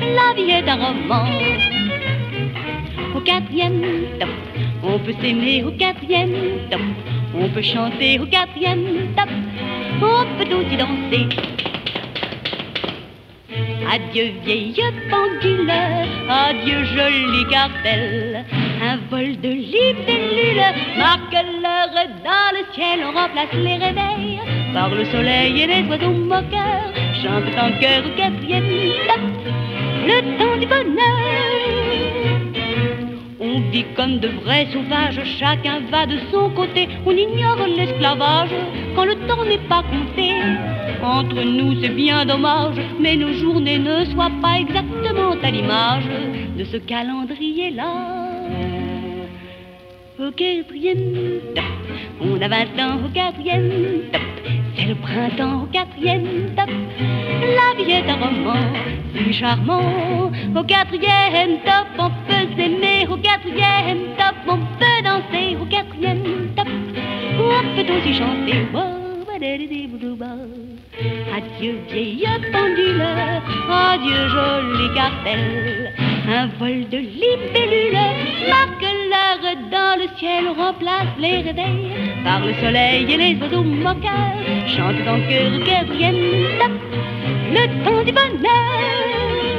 La vie est un roman au quatrième top. On peut s'aimer au quatrième top. On peut chanter au quatrième top. On peut aussi danser. Adieu vieille pendule, adieu joli cartel. Un vol de libellule marque l'heure dans le ciel. On remplace les réveils par le soleil et les oiseaux moqueurs. Chantent en chœur au quatrième top. Le temps du bonheur. On vit comme de vrais sauvages, chacun va de son côté. On ignore l'esclavage quand le temps n'est pas compté. Entre nous, c'est bien dommage, mais nos journées ne soient pas exactement à l'image de ce calendrier-là. Au quatrième on a vingt ans au quatrième. C'est le printemps au quatrième top. La vie est un roman si charmant. Au quatrième top, on peut s'aimer. Au quatrième top, on peut danser. Au quatrième top, on peut aussi chanter. Adieu vieille pendule, adieu joli cartel. Un vol de libellule marque l'heure dans le ciel, remplace les réveils par le soleil et les oiseaux moqueurs. Chante en quatrième top, le temps du bonheur.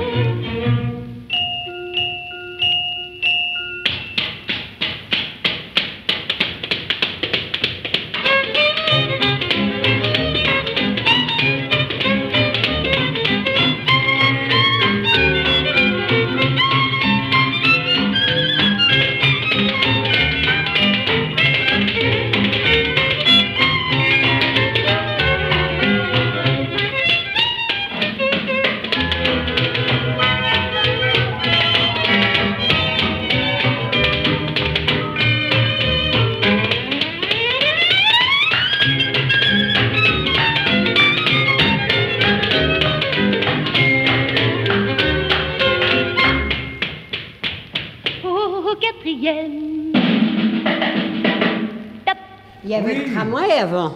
Il y avait le tramway avant.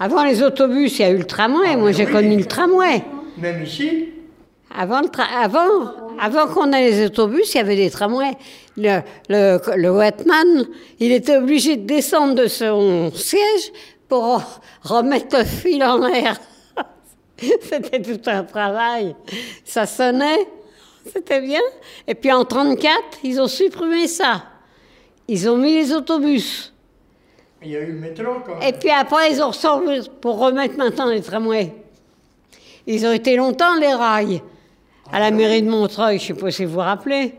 Avant les autobus, il y a eu le tramway. Moi, j'ai connu le tramway. Même ici Avant, le tra- avant, avant qu'on ait les autobus, il y avait des tramways. Le, le, le Wetman, il était obligé de descendre de son siège pour remettre le fil en l'air. C'était tout un travail. Ça sonnait, c'était bien. Et puis en 34, ils ont supprimé ça. Ils ont mis les autobus. Il y a eu le métro quand même. Et puis après, ils ont ressorti pour remettre maintenant les tramways. Ils ont été longtemps les rails à la mairie de Montreuil, je ne sais pas si vous vous rappelez.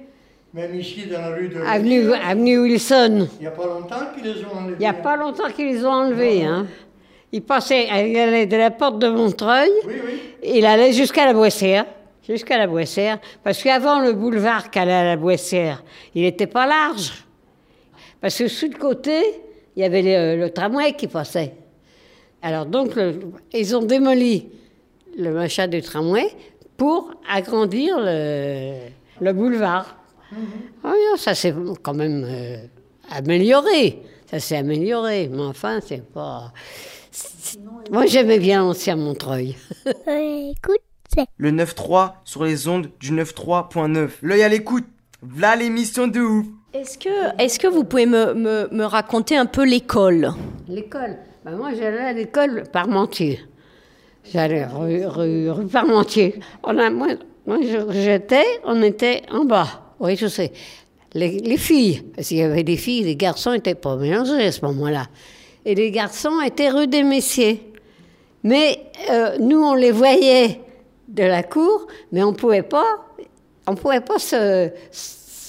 Même ici dans la rue de. Avenue, avenue Wilson. Il n'y a pas longtemps qu'ils les ont enlevés. Il n'y a pas longtemps qu'ils les ont enlevés. Hein. Il passait, il allait de la porte de Montreuil, il allait jusqu'à la Boissière, jusqu'à la Boissière, parce qu'avant le boulevard qui allait à la Boissière, il n'était pas large. Parce que sur le côté, il y avait le, le tramway qui passait. Alors donc, le- ils ont démoli le machin du tramway pour agrandir le, le boulevard. Ah oui, ça s'est quand même euh, amélioré. Ça s'est amélioré, mais enfin, c'est pas. Moi, j'aimais bien l'ancien Montreuil. Écoute, c'est. Le 9-3 sur les ondes du 9-3.9. L'œil à l'écoute. V'là l'émission de ouf. Est-ce que, est que vous pouvez me, me- raconter un peu l'école? L'école ben Moi, j'allais à l'école Parmentier. J'allais rue, Parmentier. On a, moi, moi, j'étais, on était en bas. Oui, je sais. Les, les filles, qu'il y avait des filles, les garçons n'étaient pas mélangés à ce moment-là. Et les garçons étaient rue des Messiers. Mais euh, nous, on les voyait de la cour, mais on ne pouvait pas, on pouvait pas se-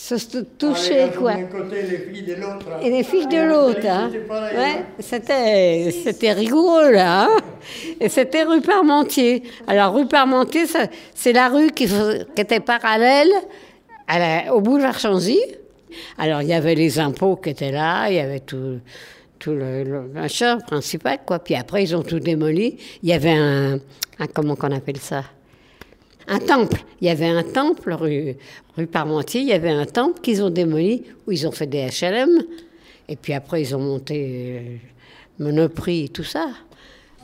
se toucher, quoi. Côté, les filles de l'autre. Et les filles de l'autre, hein. C'était pareil, Ouais, hein. c'était, c'était rigoureux, là. hein. Et c'était rue Parmentier. Alors, rue Parmentier, c'est la rue qui, était parallèle à la- au boulevard Chanzy. Alors, il y avait les impôts qui étaient là, il y avait tout, tout le, le machin principal, quoi. Puis après, ils ont tout démoli. Il y avait un, un comment qu'on appelle ça? Un temple. Il y avait un temple rue, rue Parmentier, il y avait un temple qu'ils ont démoli, où ils ont fait des HLM. Et puis après, ils ont monté euh, Monoprix et tout ça.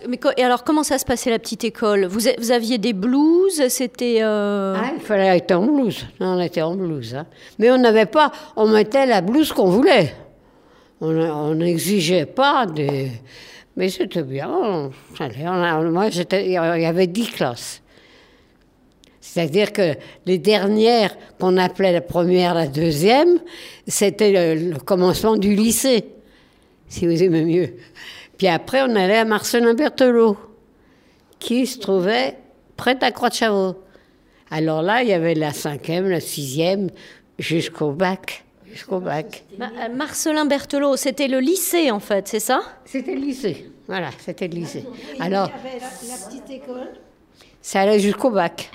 Mais et alors, comment ça se passait la petite école? Vous, a- vous aviez des blouses? C'était. euh, Ah, il fallait être en blouse. Non, on était en blouse. hein. Mais on n'avait pas, on mettait la blouse qu'on voulait. On n'exigeait pas des. Mais c'était bien. on- allez, on a- moi, j'étais, il y avait dix classes. C'est-à-dire que les dernières qu'on appelait la première, la deuxième, c'était le, le commencement du lycée, si vous aimez mieux. Puis après, on allait à Marcelin Berthelot, qui se trouvait près de la Croix-de-Chavaux. Alors là, il y avait la cinquième, la sixième, jusqu'au bac. Jusqu'au bac. Euh, Marcelin Berthelot, c'était le lycée en fait, c'est ça? C'était le lycée. Voilà, c'était le lycée. Alors, la, petite école ça allait jusqu'au bac.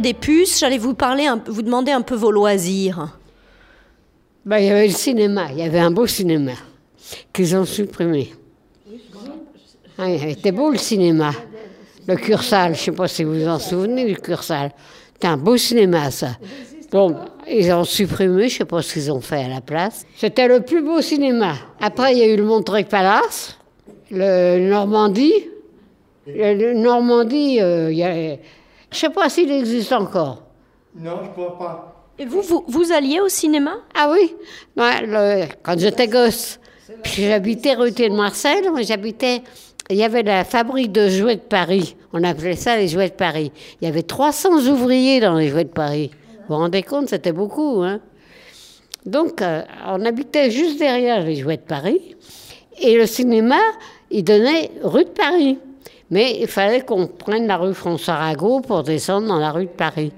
Des puces, j'allais vous, parler vous demander un peu vos loisirs. Ben, il y avait le cinéma, il y avait un beau cinéma qu'ils ont supprimé. Ah, il était beau le cinéma. Le Cursal, je ne sais pas si vous vous en souvenez du Cursal. C'était un beau cinéma, ça. Bon, ils ont supprimé, je ne sais pas ce qu'ils ont fait à la place. C'était le plus beau cinéma. Après, il y a eu le Montreuil Palace, le Normandie. Le, le Normandie, euh, il y a- je ne sais pas s'il existe encore. Non, je crois pas. Et vous, vous, vous alliez au cinéma? Ah oui, Ouais, le- quand j'étais gosse. Puis j'habitais rue de Marcel, j'habitais. Il y avait la fabrique de jouets de Paris. On appelait ça les jouets de Paris. Il y avait 300 ouvriers dans les jouets de Paris. Vous vous rendez compte, c'était beaucoup. Hein Donc, euh, on habitait juste derrière les jouets de Paris. Et le cinéma, il donnait rue de Paris. Mais il fallait qu'on prenne la rue François Arago pour descendre dans la rue de Paris.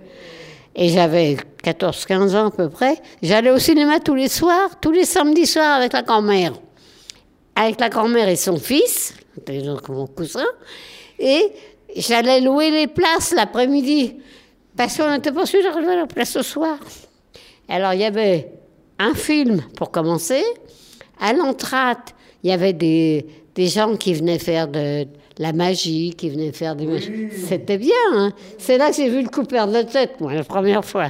Et j'avais 14-15 ans à peu près. J'allais au cinéma tous les soirs, tous les samedis soirs avec la grand-mère. Avec la grand-mère et son fils, donc mon cousin. Et j'allais louer les places l'après-midi. Parce qu'on n'était pas sûr d'arriver la place ce soir. Alors il y avait un film pour commencer. À l'entrate, il y avait des gens qui venaient faire de, la magie, qui venaient faire des machines. C'était bien. hein. C'est là que j'ai vu le coupeur de tête, moi, la première fois.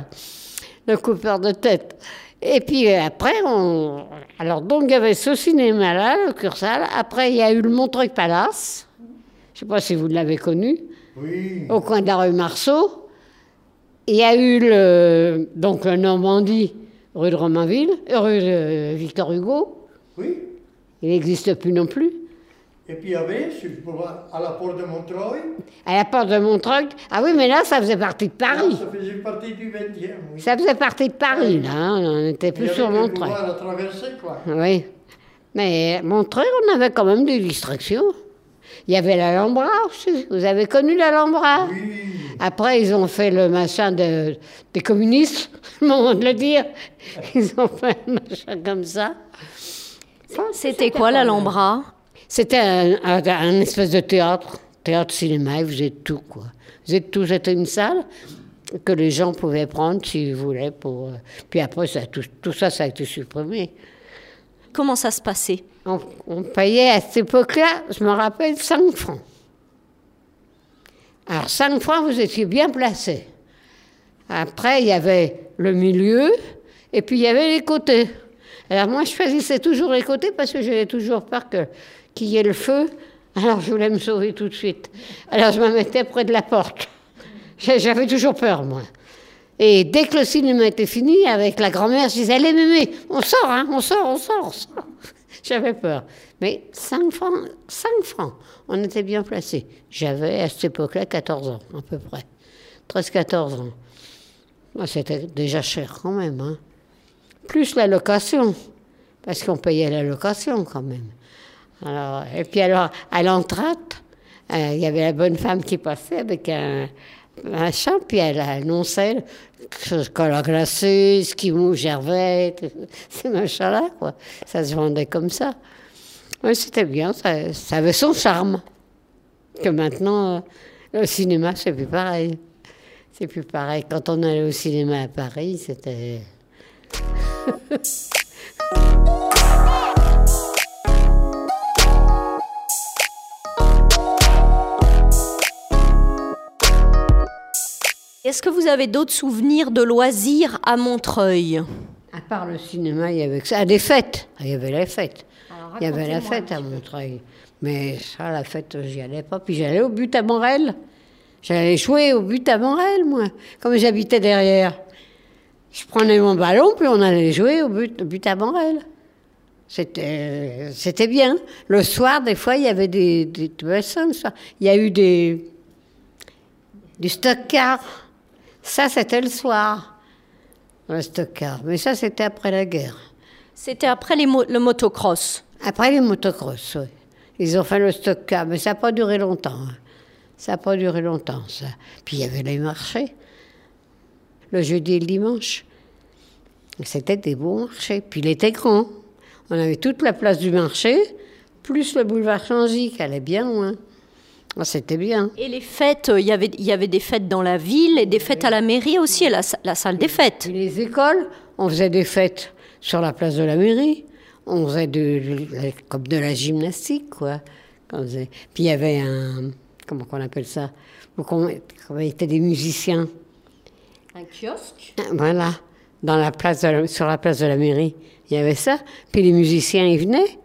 Le coupeur de tête. Et puis euh, après, on... alors donc il y avait ce cinéma-là, le Cursal. Après, il y a eu le Montreuil Palace. Je ne sais pas si vous l'avez connu. Oui. Au coin de la rue Marceau. Il y a eu le, donc le Normandie, rue de Romainville, euh, rue de Victor Hugo. Oui. Il n'existe plus non plus. Et puis il y avait, sur- pour- à la porte de Montreuil, À la porte de Montreuil. Ah oui, mais là, ça faisait partie de Paris. ça faisait partie du 20e. Oui. Ça faisait partie de Paris, là. hein. On n'était Il plus y sur avait Montreuil. à traverser, quoi. Oui. Mais Montreuil, on avait quand même des distractions. Il y avait l'Alhambra aussi. Vous avez connu l'Alhambra? Après, ils ont fait le machin de- des communistes, le moment de le dire. Ils ont fait un machin comme ça. C'était quoi l'Alhambra? C'était un, un- un espèce de théâtre, théâtre-cinéma, vous êtes tout, quoi. Vous êtes tout, c'était une salle que les gens pouvaient prendre s'ils voulaient. Pour, euh, Puis après, ça, tout, tout ça, ça a été supprimé. Comment ça se passait? On, on payait à cette époque-là, je me rappelle, 5 francs. Alors 5 francs, vous étiez bien placé. Après, il y avait le milieu et puis il y avait les côtés. Alors moi, je choisissais toujours les côtés parce que j'avais toujours peur que- qu'il y ait le feu. Alors je voulais me sauver tout de suite. Alors je me mettais près de la porte. J'avais toujours peur, moi. Et dès que le cinéma était fini, avec la grand-mère, je disais, allez, mémé, on sort, hein, on sort, on sort, on sort. J'avais peur. Mais 5 francs, 5 francs, on était bien placés. J'avais à cette époque-là 14 ans, à peu près. 13-14 ans. C'était déjà cher quand même. Hein. Plus la location, parce qu'on payait la location quand même. Alors, et puis alors, à l'entrate, euh, il y avait la bonne femme qui passait avec un machin, puis elle annonçait chocolat glacé, esquimau, gervais, ces machins-là, quoi. Ça se vendait comme ça. Oui, c'était bien, ça, ça avait son charme. Que maintenant, euh, le cinéma, c'est plus pareil. C'est plus pareil. Quand on allait au cinéma à Paris, c'était... Est-ce que vous avez d'autres souvenirs de loisirs à Montreuil? À part le cinéma, il y avait que ça. Ah, des fêtes. Ah, Il y avait les fêtes. Il y avait la fête à Montreuil. Mais ça, la fête, j'y allais pas. Puis j'allais au but à Morel. J'allais jouer au but à Morel, moi. Comme j'habitais derrière. Je prenais mon ballon, puis on allait jouer au but, au but à Morel. C'était, c'était bien. Le soir, des fois, il y avait des, des, soir. Il y a eu des, du stock-car. Ça, c'était le soir. Le stock-car. Mais ça, c'était après la guerre. C'était après les mo- le motocross. Après les motocross, oui. Ils ont fait le stock-car, mais ça n'a pas duré longtemps. hein. Ça n'a pas duré longtemps, ça. Puis il y avait les marchés. Le jeudi et le dimanche. C'était des beaux marchés. Puis il était grand. On avait toute la place du marché, plus le boulevard Changy, qui allait bien loin. Ah, C'était bien. Et les fêtes, il y avait, il y avait des fêtes dans la ville et des fêtes à la mairie aussi, et la, sa- la salle des fêtes. Et les écoles, on faisait des fêtes sur la place de la mairie. On faisait de, de- comme de la gymnastique, quoi. On Puis il y avait un. Comment qu'on appelle ça? Où qu'on qu'on était des musiciens. Un kiosque? Voilà. Dans la place de la- sur la place de la mairie. Il y avait ça. Puis les musiciens, ils venaient.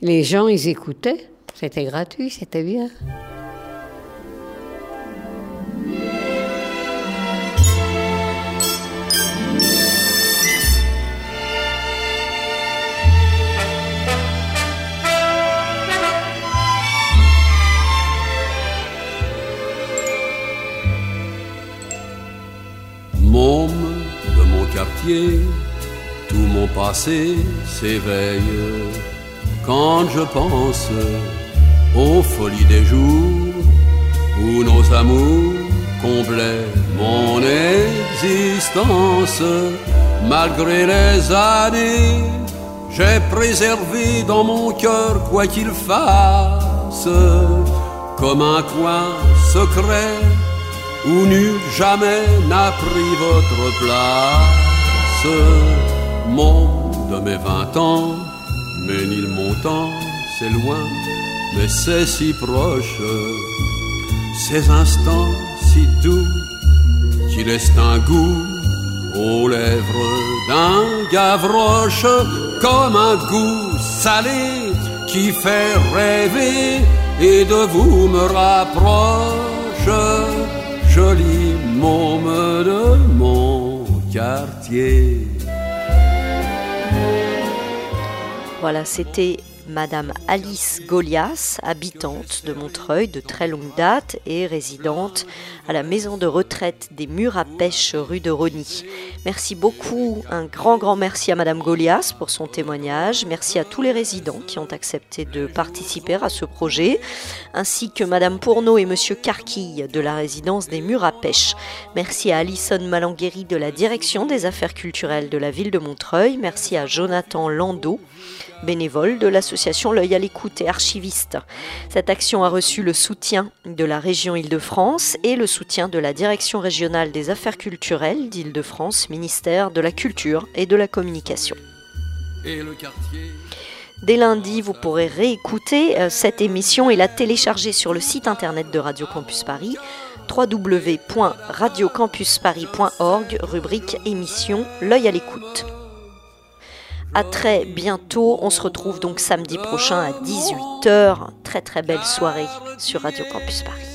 Les gens, ils écoutaient. C'était gratuit, c'était bien. De mon quartier, tout mon passé s'éveille quand je pense aux folies des jours où nos amours comblaient mon existence. Malgré les années, j'ai préservé dans mon cœur quoi qu'il fasse, comme un coin secret où nul jamais n'a pris votre place. Monde de mes vingt ans, Ménil montant, c'est loin, mais c'est si proche. Ces instants si doux qui laissent un goût aux lèvres d'un gavroche, comme un goût salé qui fait rêver et de vous me rapproche joli môme de mon quartier. Voilà, c'était Madame Alice Golias, habitante de Montreuil de très longue date et résidente à la maison de retraite des Murs à Pêche rue de Rony. Merci beaucoup, un grand grand merci à Madame Golias pour son témoignage. Merci à tous les résidents qui ont accepté de participer à ce projet, ainsi que Madame Pourneau et Monsieur Carquille de la résidence des Murs à Pêche. Merci à Alison Malangueri de la direction des affaires culturelles de la ville de Montreuil. Merci à Jonathan Landau bénévole de l'association L'œil à l'écoute et archiviste. Cette action a reçu le soutien de la région Île-de-France et le soutien de la Direction régionale des affaires culturelles d'Île-de-France, ministère de la Culture et de la Communication. Et le quartier Dès lundi, vous pourrez réécouter euh, cette émission et la télécharger sur le site internet de Radio Campus Paris www.radiocampusparis.org, rubrique émission L'œil à l'écoute. À très bientôt. On se retrouve donc samedi prochain à 18h. Très très belle soirée sur Radio Campus Paris.